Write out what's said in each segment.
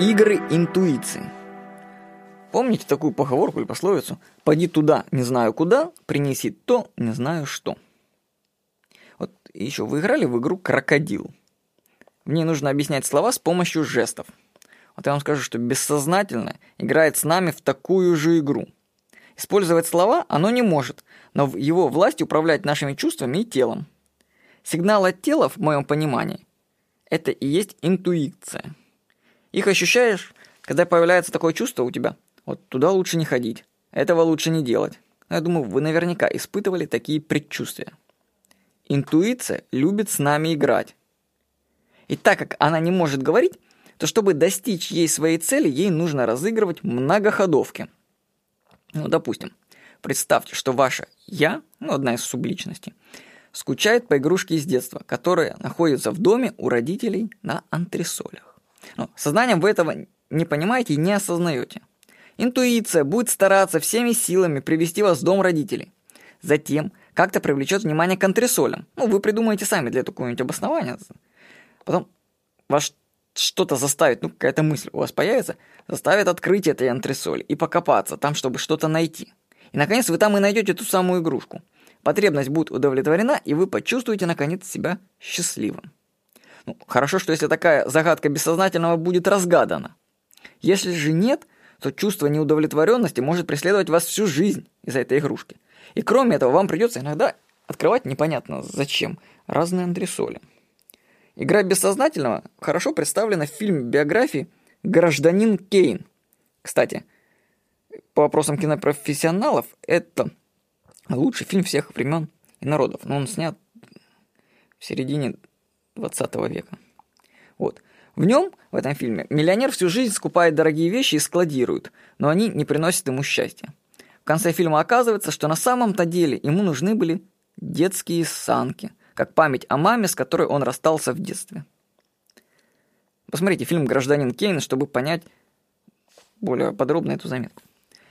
Игры интуиции. Помните такую поговорку или пословицу? «Пойди туда, не знаю куда, принеси то, не знаю что». Вот еще вы играли в игру «Крокодил». В ней нужно объяснять слова с помощью жестов. Вот я вам скажу, что бессознательно играет с нами в такую же игру. Использовать слова оно не может, но в его власти управлять нашими чувствами и телом. Сигнал от тела, в моем понимании, это и есть интуиция. Их ощущаешь, когда появляется такое чувство у тебя. Вот туда лучше не ходить. Этого лучше не делать. Я думаю, вы наверняка испытывали такие предчувствия. Интуиция любит с нами играть. И так как она не может говорить, то чтобы достичь ей своей цели, ей нужно разыгрывать многоходовки. Ну, допустим, представьте, что ваше «я», ну, одна из субличностей, скучает по игрушке из детства, которая находится в доме у родителей на антресолях. Ну, сознанием вы этого не понимаете и не осознаете. Интуиция будет стараться всеми силами привести вас в дом родителей. Затем как-то привлечет внимание к антресолям. Ну, вы придумаете сами для этого какое-нибудь обоснование. Потом вас что-то заставит, ну, какая-то мысль у вас появится, заставит открыть этой антресоль и покопаться там, чтобы что-то найти. И, наконец, вы там и найдете ту самую игрушку. Потребность будет удовлетворена, и вы почувствуете, наконец, себя счастливым. Ну, хорошо, что если такая загадка бессознательного будет разгадана. Если же нет, то чувство неудовлетворенности может преследовать вас всю жизнь из-за этой игрушки. И кроме этого, вам придется иногда открывать непонятно зачем разные андресоли. Игра бессознательного хорошо представлена в фильме биографии «Гражданин Кейн». Кстати, по вопросам кинопрофессионалов, это лучший фильм всех времен и народов. Но он снят в середине 20 века. Вот. В нем, в этом фильме, миллионер всю жизнь скупает дорогие вещи и складирует, но они не приносят ему счастья. В конце фильма оказывается, что на самом-то деле ему нужны были детские санки, как память о маме, с которой он расстался в детстве. Посмотрите фильм «Гражданин Кейн», чтобы понять более подробно эту заметку.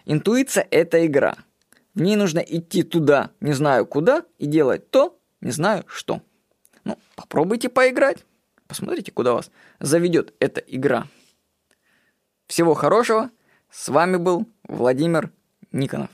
Интуиция – это игра. В ней нужно идти туда, не знаю куда, и делать то, не знаю что. Ну, попробуйте поиграть. Посмотрите, куда вас заведет эта игра. Всего хорошего. С вами был Владимир Никонов.